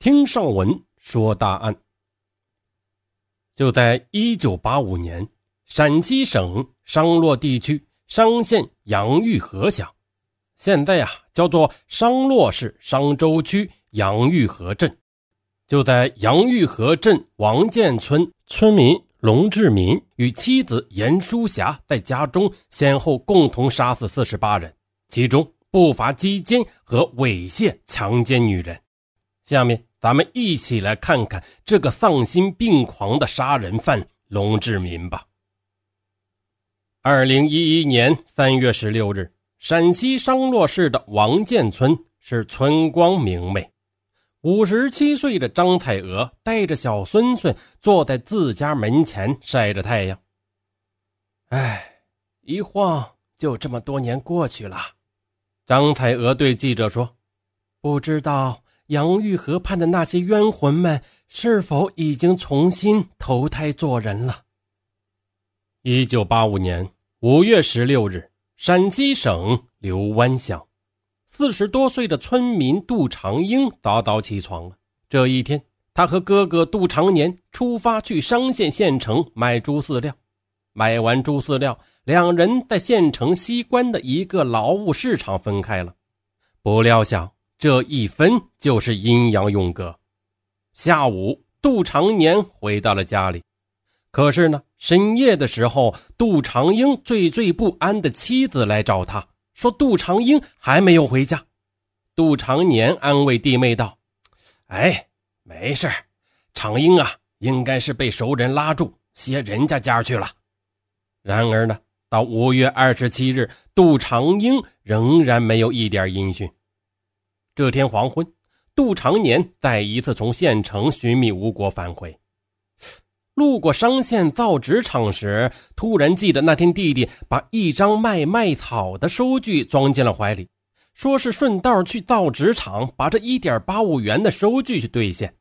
听上文说大案。就在一九八五年，陕西省商洛地区商县杨玉河乡，现在呀叫做商洛市商州区杨玉河镇，就在杨玉河镇王建村，村民龙志民与妻子严淑霞在家中先后共同杀死四十八人，其中不乏鸡奸和猥亵、强奸女人。下面。咱们一起来看看这个丧心病狂的杀人犯龙志民吧。二零一一年三月十六日，陕西商洛市的王建村是村光明媚。五十七岁的张彩娥带着小孙孙坐在自家门前晒着太阳。哎，一晃就这么多年过去了。张彩娥对记者说：“不知道。”杨玉河畔的那些冤魂们是否已经重新投胎做人了？一九八五年五月十六日，陕西省刘湾乡，四十多岁的村民杜长英早早起床了。这一天，他和哥哥杜长年出发去商县县城买猪饲料。买完猪饲料，两人在县城西关的一个劳务市场分开了。不料想。这一分就是阴阳永隔。下午，杜长年回到了家里，可是呢，深夜的时候，杜长英惴惴不安的妻子来找他，说杜长英还没有回家。杜长年安慰弟妹道：“哎，没事长英啊，应该是被熟人拉住，歇人家家去了。”然而呢，到五月二十七日，杜长英仍然没有一点音讯。这天黄昏，杜长年再一次从县城寻觅无果返回，路过商县造纸厂时，突然记得那天弟弟把一张卖麦草的收据装进了怀里，说是顺道去造纸厂把这一点八五元的收据去兑现。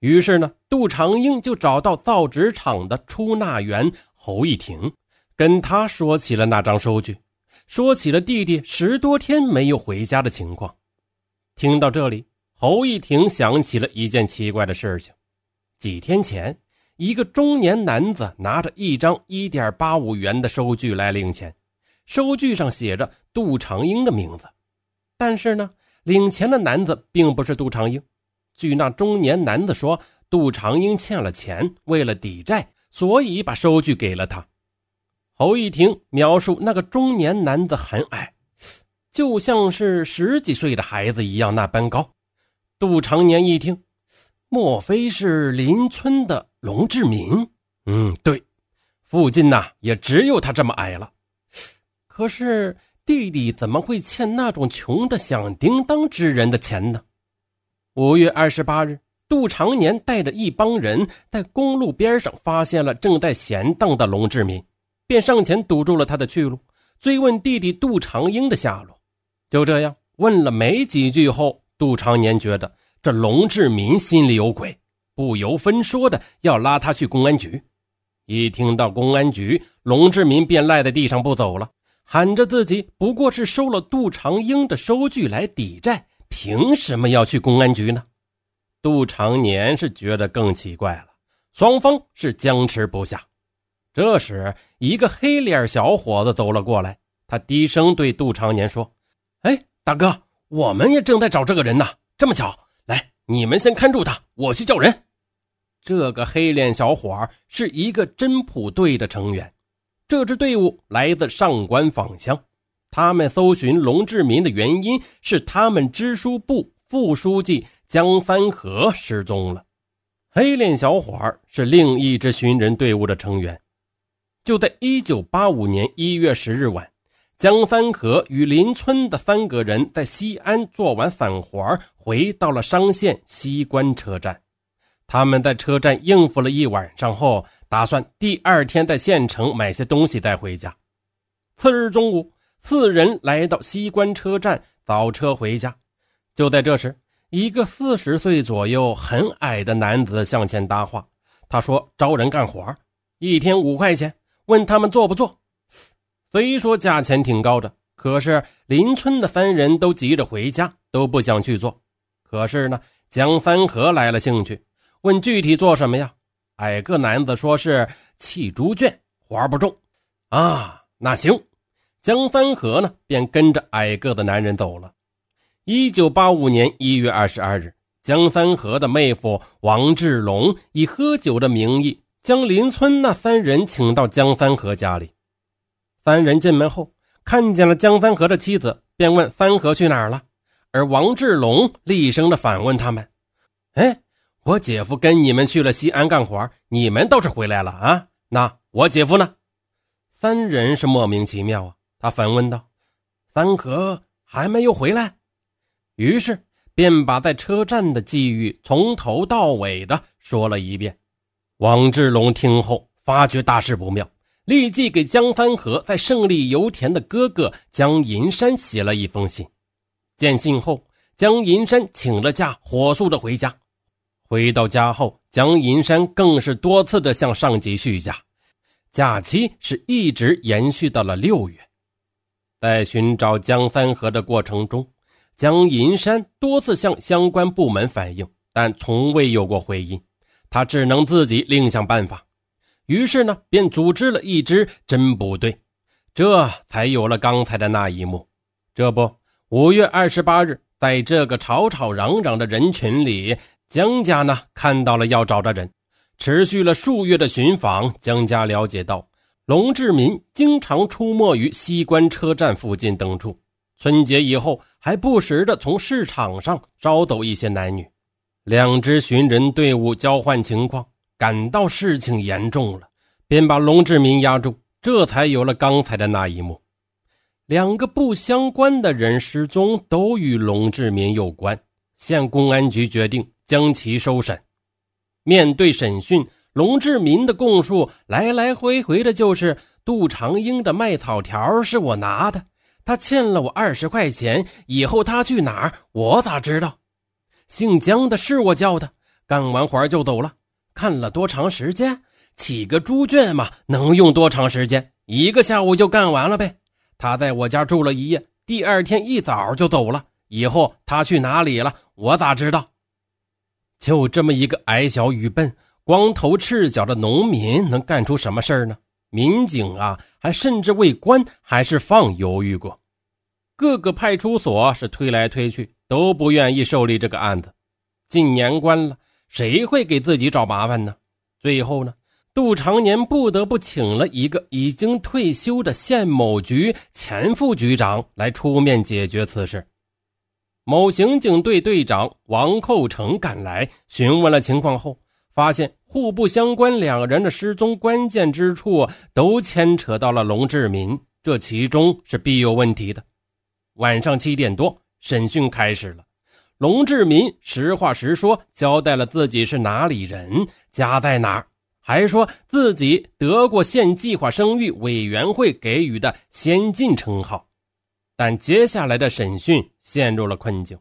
于是呢，杜长英就找到造纸厂的出纳员侯一婷，跟他说起了那张收据，说起了弟弟十多天没有回家的情况。听到这里，侯一婷想起了一件奇怪的事情：几天前，一个中年男子拿着一张一点八五元的收据来领钱，收据上写着杜长英的名字。但是呢，领钱的男子并不是杜长英。据那中年男子说，杜长英欠了钱，为了抵债，所以把收据给了他。侯一婷描述那个中年男子很矮。就像是十几岁的孩子一样那般高。杜长年一听，莫非是邻村的龙志民？嗯，对，附近呐也只有他这么矮了。可是弟弟怎么会欠那种穷的响叮当之人的钱呢？五月二十八日，杜长年带着一帮人在公路边上发现了正在闲荡的龙志民，便上前堵住了他的去路，追问弟弟杜长英的下落。就这样问了没几句后，杜长年觉得这龙志民心里有鬼，不由分说的要拉他去公安局。一听到公安局，龙志民便赖在地上不走了，喊着自己不过是收了杜长英的收据来抵债，凭什么要去公安局呢？杜长年是觉得更奇怪了，双方是僵持不下。这时，一个黑脸小伙子走了过来，他低声对杜长年说。哎，大哥，我们也正在找这个人呢。这么巧，来，你们先看住他，我去叫人。这个黑脸小伙是一个侦普队的成员，这支队伍来自上官坊乡。他们搜寻龙志民的原因是他们支书部副书记江三河失踪了。黑脸小伙是另一支寻人队伍的成员。就在一九八五年一月十日晚。江三河与邻村的三个人在西安做完散活，回到了商县西关车站。他们在车站应付了一晚上后，打算第二天在县城买些东西带回家。次日中午，四人来到西关车站早车回家。就在这时，一个四十岁左右、很矮的男子向前搭话。他说：“招人干活，一天五块钱，问他们做不做。”虽说价钱挺高的，可是邻村的三人都急着回家，都不想去做。可是呢，江三河来了兴趣，问具体做什么呀？矮个男子说是砌猪圈，活不重。啊，那行，江三河呢便跟着矮个的男人走了。一九八五年一月二十二日，江三河的妹夫王志龙以喝酒的名义将邻村那三人请到江三河家里。三人进门后，看见了江三河的妻子，便问三河去哪儿了。而王志龙厉声的反问他们：“哎，我姐夫跟你们去了西安干活，你们倒是回来了啊？那我姐夫呢？”三人是莫名其妙啊！他反问道：“三河还没有回来？”于是便把在车站的际遇从头到尾的说了一遍。王志龙听后发觉大事不妙，立即给江三河在胜利油田的哥哥江银山写了一封信。见信后，江银山请了假，火速的回家。回到家后，江银山更是多次的向上级续假，假期是一直延续到了六月。在寻找江三河的过程中，江银山多次向相关部门反映，但从未有过回音。他只能自己另想办法。于是呢，便组织了一支侦捕队，这才有了刚才的那一幕。这不。五月二十八日，在这个吵吵嚷嚷的人群里，江家呢看到了要找的人。持续了数月的寻访，江家了解到，龙志民经常出没于西关车站附近等处。春节以后，还不时的从市场上招走一些男女。两支寻人队伍交换情况，感到事情严重了，便把龙志民押住。这才有了刚才的那一幕。两个不相关的人失踪，都与龙志民有关。县公安局决定将其收审。面对审讯，龙志民的供述来来回回的就是杜长英的卖草条是我拿的，他欠了我二十块钱，以后他去哪儿，我咋知道？姓江的是我叫的，干完活就走了。看了多长时间？起个猪圈嘛，能用多长时间？一个下午就干完了呗。他在我家住了一夜，第二天一早就走了。以后他去哪里了，我咋知道？就这么一个矮小愚笨、光头赤脚的农民，能干出什么事儿呢？民警啊，还甚至为关还是放犹豫过。各个派出所是推来推去，都不愿意受理这个案子。近年关了，谁会给自己找麻烦呢？最后呢？杜长年不得不请了一个已经退休的县某局前副局长来出面解决此事。某刑警队队长王寇成赶来询问了情况后，发现互不相关两人的失踪关键之处都牵扯到了龙志民，这其中是必有问题的。晚上七点多，审讯开始了。龙志民实话实说，交代了自己是哪里人，家在哪儿。还说自己得过县计划生育委员会给予的先进称号，但接下来的审讯陷入了困境。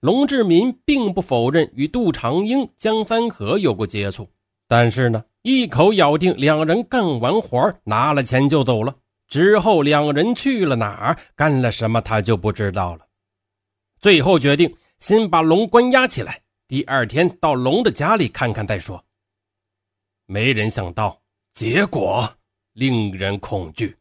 龙志民并不否认与杜长英、江三河有过接触，但是呢，一口咬定两人干完活拿了钱就走了。之后两人去了哪儿，干了什么，他就不知道了。最后决定先把龙关押起来，第二天到龙的家里看看再说。没人想到，结果令人恐惧。